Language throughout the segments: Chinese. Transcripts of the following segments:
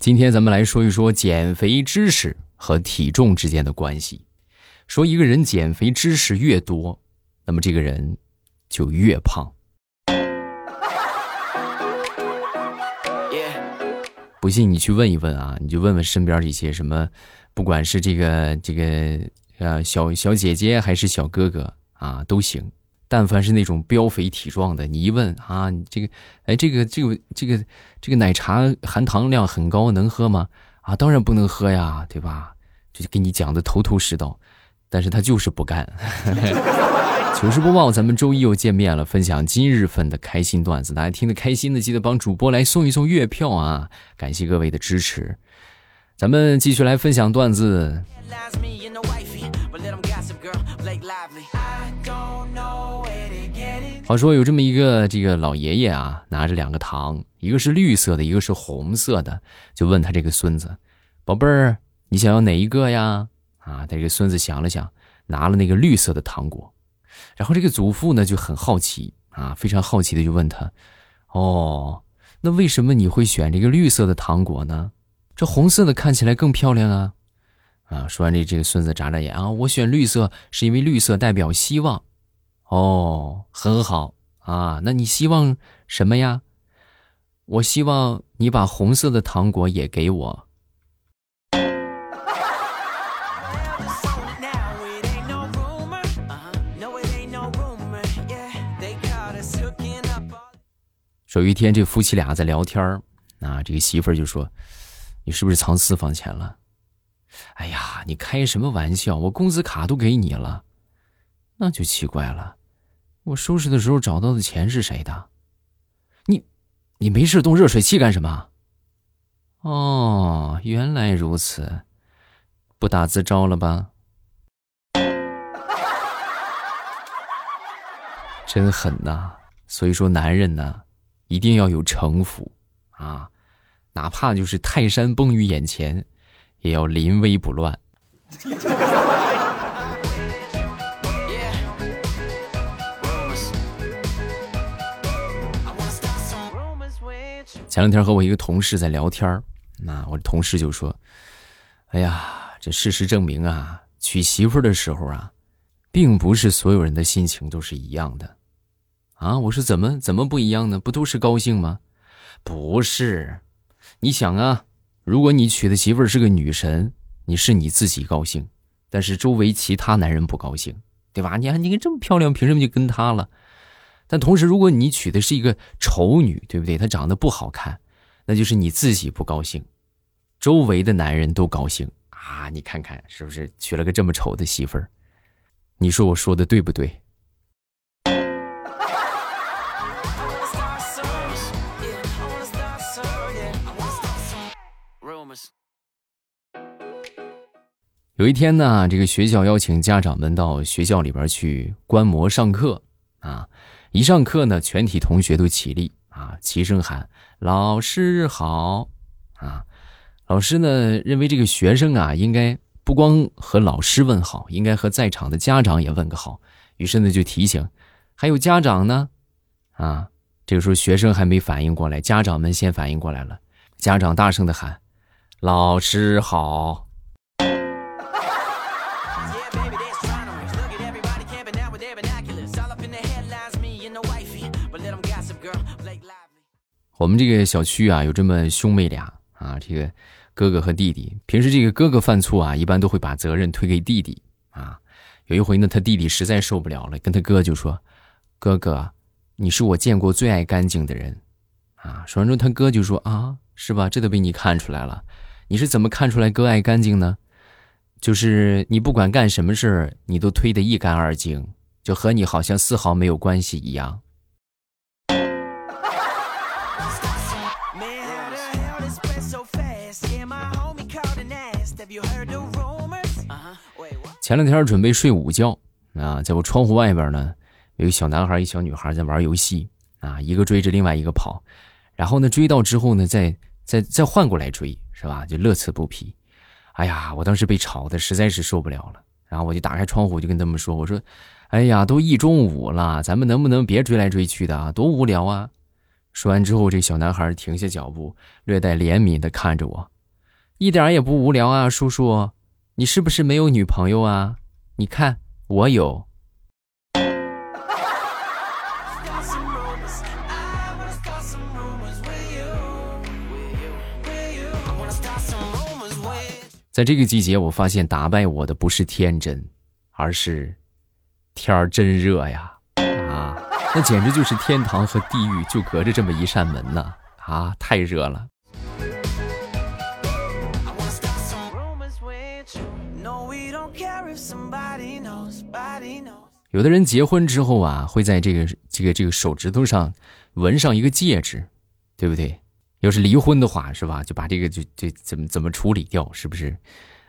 今天咱们来说一说减肥知识和体重之间的关系。说一个人减肥知识越多，那么这个人就越胖。不信你去问一问啊，你就问问身边这些什么，不管是这个这个呃小小姐姐还是小哥哥啊，都行。但凡是那种膘肥体壮的，你一问啊，你这个，哎，这个这个这个这个奶茶含糖量很高，能喝吗？啊，当然不能喝呀，对吧？这就给你讲的头头是道，但是他就是不干。糗事播报，咱们周一又见面了，分享今日份的开心段子，大家听得开心的，记得帮主播来送一送月票啊！感谢各位的支持，咱们继续来分享段子。话说有这么一个这个老爷爷啊，拿着两个糖，一个是绿色的，一个是红色的，就问他这个孙子：“宝贝儿，你想要哪一个呀？”啊，他这个孙子想了想，拿了那个绿色的糖果。然后这个祖父呢就很好奇啊，非常好奇的就问他：“哦，那为什么你会选这个绿色的糖果呢？这红色的看起来更漂亮啊！”啊，说完这，这个孙子眨眨眼啊，我选绿色是因为绿色代表希望。哦，很好啊，那你希望什么呀？我希望你把红色的糖果也给我。说有一天，这夫妻俩在聊天啊，这个媳妇儿就说：“你是不是藏私房钱了？”哎呀，你开什么玩笑？我工资卡都给你了，那就奇怪了。我收拾的时候找到的钱是谁的？你，你没事动热水器干什么？哦，原来如此，不打自招了吧？真狠呐！所以说，男人呢，一定要有城府啊，哪怕就是泰山崩于眼前，也要临危不乱。前两天和我一个同事在聊天那我同事就说：“哎呀，这事实证明啊，娶媳妇的时候啊，并不是所有人的心情都是一样的。”啊，我说怎么怎么不一样呢？不都是高兴吗？不是，你想啊，如果你娶的媳妇是个女神，你是你自己高兴，但是周围其他男人不高兴，对吧？你看你看这么漂亮，凭什么就跟他了？但同时，如果你娶的是一个丑女，对不对？她长得不好看，那就是你自己不高兴，周围的男人都高兴啊！你看看是不是娶了个这么丑的媳妇儿？你说我说的对不对？有一天呢，这个学校邀请家长们到学校里边去观摩上课啊。一上课呢，全体同学都起立啊，齐声喊“老师好”啊。老师呢认为这个学生啊，应该不光和老师问好，应该和在场的家长也问个好。于是呢就提醒，还有家长呢，啊，这个时候学生还没反应过来，家长们先反应过来了，家长大声的喊：“老师好。”我们这个小区啊，有这么兄妹俩啊，这个哥哥和弟弟。平时这个哥哥犯错啊，一般都会把责任推给弟弟啊。有一回呢，他弟弟实在受不了了，跟他哥就说：“哥哥，你是我见过最爱干净的人。”啊，说完之后，他哥就说：“啊，是吧？这都被你看出来了。你是怎么看出来哥爱干净呢？就是你不管干什么事儿，你都推得一干二净，就和你好像丝毫没有关系一样。”前两天准备睡午觉啊，在我窗户外边呢，有一个小男孩、一小女孩在玩游戏啊，一个追着另外一个跑，然后呢追到之后呢，再再再换过来追，是吧？就乐此不疲。哎呀，我当时被吵的实在是受不了了，然后我就打开窗户就跟他们说：“我说，哎呀，都一中午了，咱们能不能别追来追去的啊？多无聊啊！”说完之后，这小男孩停下脚步，略带怜悯的看着我，一点也不无聊啊，叔叔，你是不是没有女朋友啊？你看我有。在这个季节，我发现打败我的不是天真，而是天儿真热呀！啊，那简直就是天堂和地狱就隔着这么一扇门呢！啊，太热了。有的人结婚之后啊，会在这个这个这个手指头上纹上一个戒指，对不对？要是离婚的话，是吧？就把这个就就怎么怎么处理掉，是不是？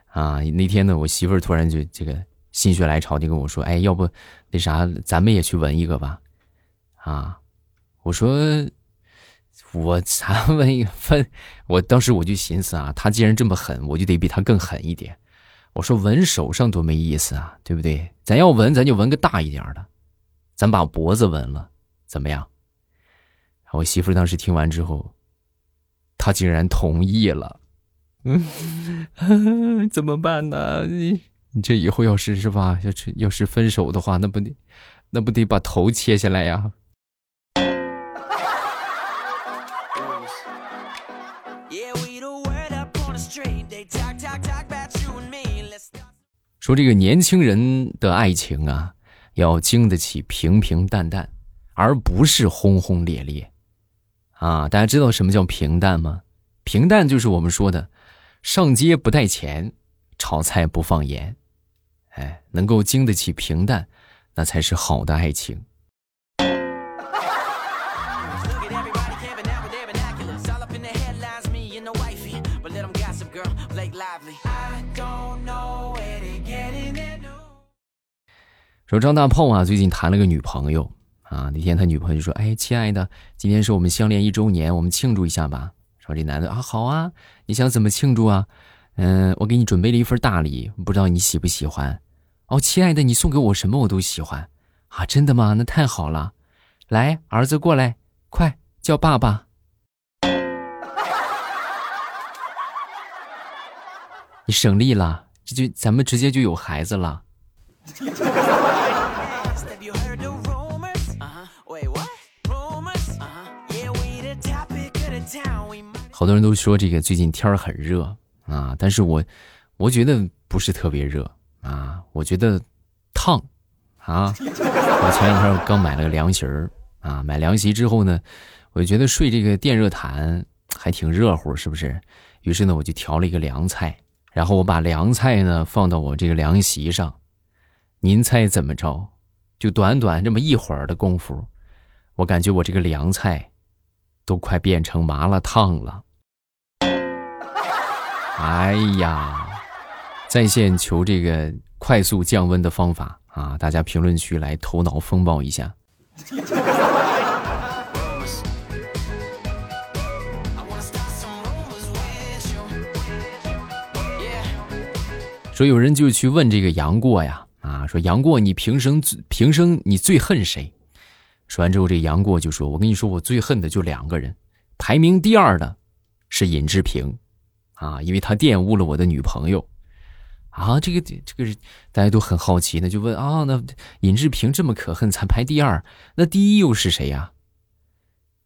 啊，那天呢，我媳妇儿突然就这个心血来潮就跟我说：“哎，要不那啥，咱们也去纹一个吧？”啊，我说我咱纹一个？分？我当时我就寻思啊，他既然这么狠，我就得比他更狠一点。我说纹手上多没意思啊，对不对？咱要纹，咱就纹个大一点的，咱把脖子纹了，怎么样？我媳妇当时听完之后。她竟然同意了，嗯，怎么办呢？你你这以后要是是吧，要是要是分手的话，那不得那不得把头切下来呀？说这个年轻人的爱情啊，要经得起平平淡淡，而不是轰轰烈烈。啊，大家知道什么叫平淡吗？平淡就是我们说的，上街不带钱，炒菜不放盐，哎，能够经得起平淡，那才是好的爱情。说张大炮啊，最近谈了个女朋友。啊，那天他女朋友就说：“哎，亲爱的，今天是我们相恋一周年，我们庆祝一下吧。”说这男的啊，好啊，你想怎么庆祝啊？嗯，我给你准备了一份大礼，不知道你喜不喜欢？哦，亲爱的，你送给我什么我都喜欢啊，真的吗？那太好了，来，儿子过来，快叫爸爸。你省力了，这就咱们直接就有孩子了。好多人都说这个最近天儿很热啊，但是我我觉得不是特别热啊，我觉得烫啊。我前两天刚买了个凉席儿啊，买凉席之后呢，我就觉得睡这个电热毯还挺热乎，是不是？于是呢，我就调了一个凉菜，然后我把凉菜呢放到我这个凉席上，您猜怎么着？就短短这么一会儿的功夫，我感觉我这个凉菜都快变成麻辣烫了。哎呀，在线求这个快速降温的方法啊！大家评论区来头脑风暴一下。说有人就去问这个杨过呀，啊，说杨过你平生平生你最恨谁？说完之后，这杨过就说：“我跟你说，我最恨的就两个人，排名第二的是尹志平。”啊，因为他玷污了我的女朋友，啊，这个这个是大家都很好奇，那就问啊，那尹志平这么可恨，才排第二，那第一又是谁呀？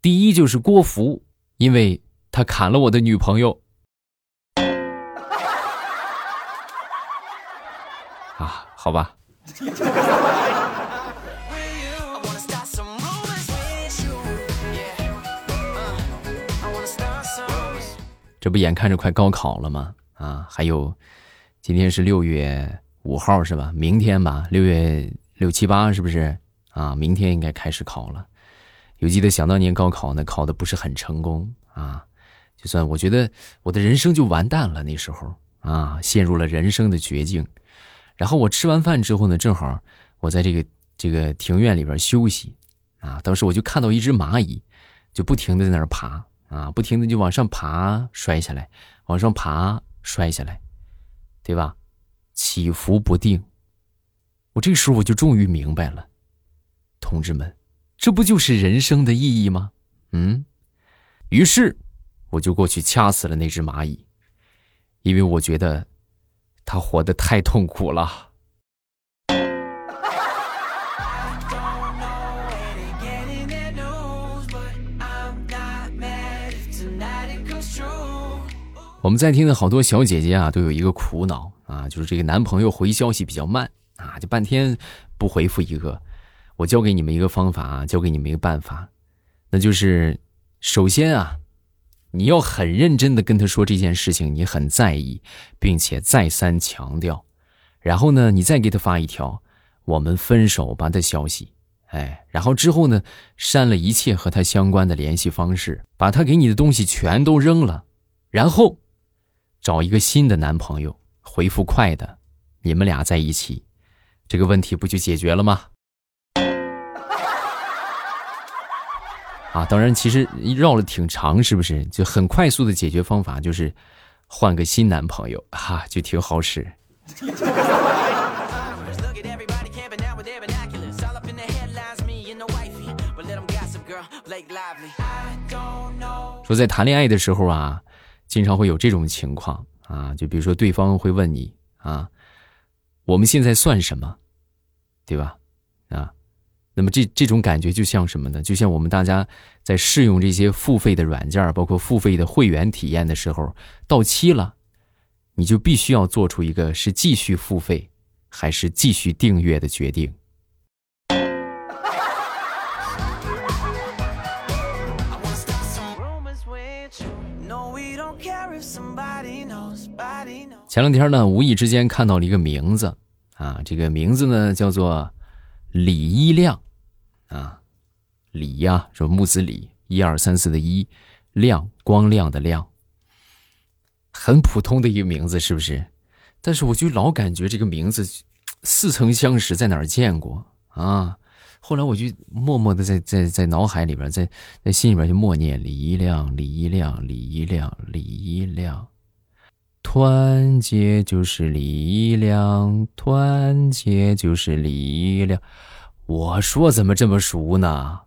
第一就是郭芙，因为他砍了我的女朋友。啊，好吧。这不眼看着快高考了吗？啊，还有，今天是六月五号是吧？明天吧，六月六七八是不是？啊，明天应该开始考了。有记得想当年高考呢，考的不是很成功啊，就算我觉得我的人生就完蛋了。那时候啊，陷入了人生的绝境。然后我吃完饭之后呢，正好我在这个这个庭院里边休息啊，当时我就看到一只蚂蚁，就不停的在那儿爬。啊，不停的就往上爬，摔下来，往上爬，摔下来，对吧？起伏不定。我这时候我就终于明白了，同志们，这不就是人生的意义吗？嗯，于是我就过去掐死了那只蚂蚁，因为我觉得它活得太痛苦了。我们在听的好多小姐姐啊，都有一个苦恼啊，就是这个男朋友回消息比较慢啊，就半天不回复一个。我教给你们一个方法啊，教给你们一个办法，那就是首先啊，你要很认真的跟他说这件事情，你很在意，并且再三强调。然后呢，你再给他发一条“我们分手吧”的消息，哎，然后之后呢，删了一切和他相关的联系方式，把他给你的东西全都扔了，然后。找一个新的男朋友，回复快的，你们俩在一起，这个问题不就解决了吗？啊，当然，其实绕了挺长，是不是？就很快速的解决方法就是换个新男朋友，哈，就挺好使。说在谈恋爱的时候啊。经常会有这种情况啊，就比如说对方会问你啊，我们现在算什么，对吧？啊，那么这这种感觉就像什么呢？就像我们大家在试用这些付费的软件，包括付费的会员体验的时候，到期了，你就必须要做出一个是继续付费还是继续订阅的决定。前两天呢，无意之间看到了一个名字，啊，这个名字呢叫做李一亮，啊，李呀，说木子李，一二三四的一，亮，光亮的亮，很普通的一个名字，是不是？但是我就老感觉这个名字似曾相识，在哪儿见过啊？后来我就默默的在在在脑海里边，在在心里边就默念李一亮，李一亮，李一亮，李一亮。团结就是力量，团结就是力量。我说怎么这么熟呢？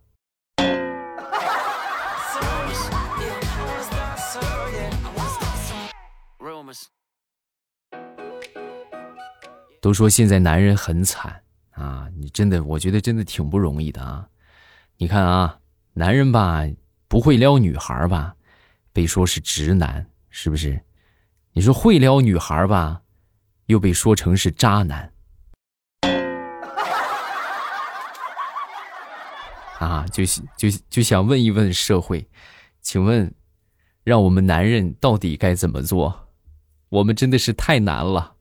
都说现在男人很惨啊，你真的，我觉得真的挺不容易的啊。你看啊，男人吧不会撩女孩吧，被说是直男，是不是？你说会撩女孩吧，又被说成是渣男，啊，就就就想问一问社会，请问，让我们男人到底该怎么做？我们真的是太难了。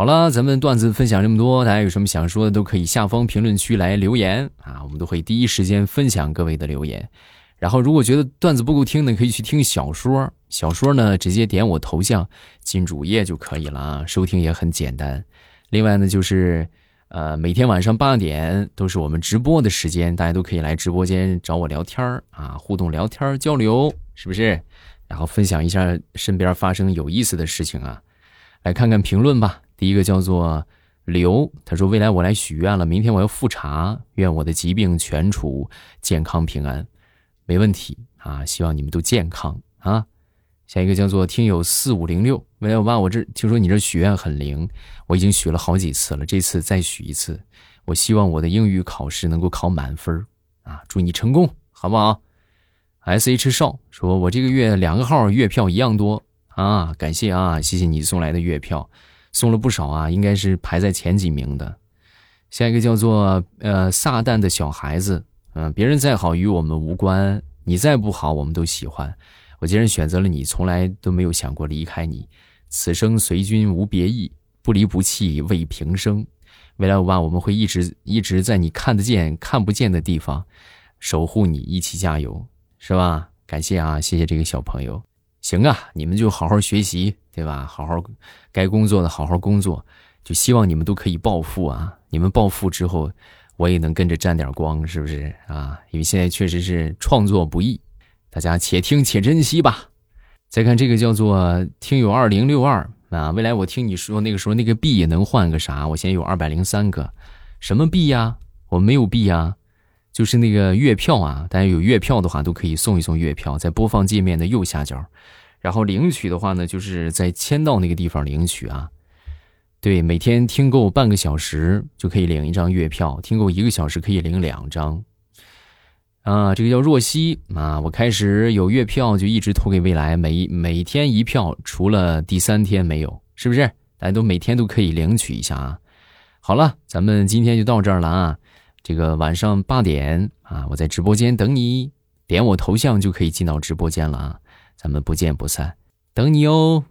好了，咱们段子分享这么多，大家有什么想说的都可以下方评论区来留言啊，我们都会第一时间分享各位的留言。然后，如果觉得段子不够听的，可以去听小说。小说呢，直接点我头像进主页就可以了啊，收听也很简单。另外呢，就是呃，每天晚上八点都是我们直播的时间，大家都可以来直播间找我聊天啊，互动聊天交流，是不是？然后分享一下身边发生有意思的事情啊，来看看评论吧。第一个叫做刘，他说：“未来我来许愿了，明天我要复查，愿我的疾病全除，健康平安，没问题啊！希望你们都健康啊！”下一个叫做听友四五零六，未来我爸，我这听说你这许愿很灵，我已经许了好几次了，这次再许一次，我希望我的英语考试能够考满分啊！祝你成功，好不好？S H 少说：“我这个月两个号月票一样多啊，感谢啊，谢谢你送来的月票。”送了不少啊，应该是排在前几名的。下一个叫做呃撒旦的小孩子，嗯，别人再好与我们无关，你再不好我们都喜欢。我既然选择了你，从来都没有想过离开你。此生随君无别意，不离不弃为平生。未来我爸我们会一直一直在你看得见看不见的地方守护你，一起加油，是吧？感谢啊，谢谢这个小朋友。行啊，你们就好好学习，对吧？好好该工作的好好工作，就希望你们都可以暴富啊！你们暴富之后，我也能跟着沾点光，是不是啊？因为现在确实是创作不易，大家且听且珍惜吧。再看这个叫做听友二零六二，啊！未来我听你说那个时候那个币能换个啥？我现在有二百零三个，什么币呀？我没有币啊，就是那个月票啊！大家有月票的话都可以送一送月票，在播放界面的右下角，然后领取的话呢，就是在签到那个地方领取啊。对，每天听够半个小时就可以领一张月票，听够一个小时可以领两张。啊，这个叫若曦啊！我开始有月票就一直投给未来，每每天一票，除了第三天没有，是不是？大家都每天都可以领取一下啊！好了，咱们今天就到这儿了啊！这个晚上八点啊，我在直播间等你，点我头像就可以进到直播间了啊！咱们不见不散，等你哦。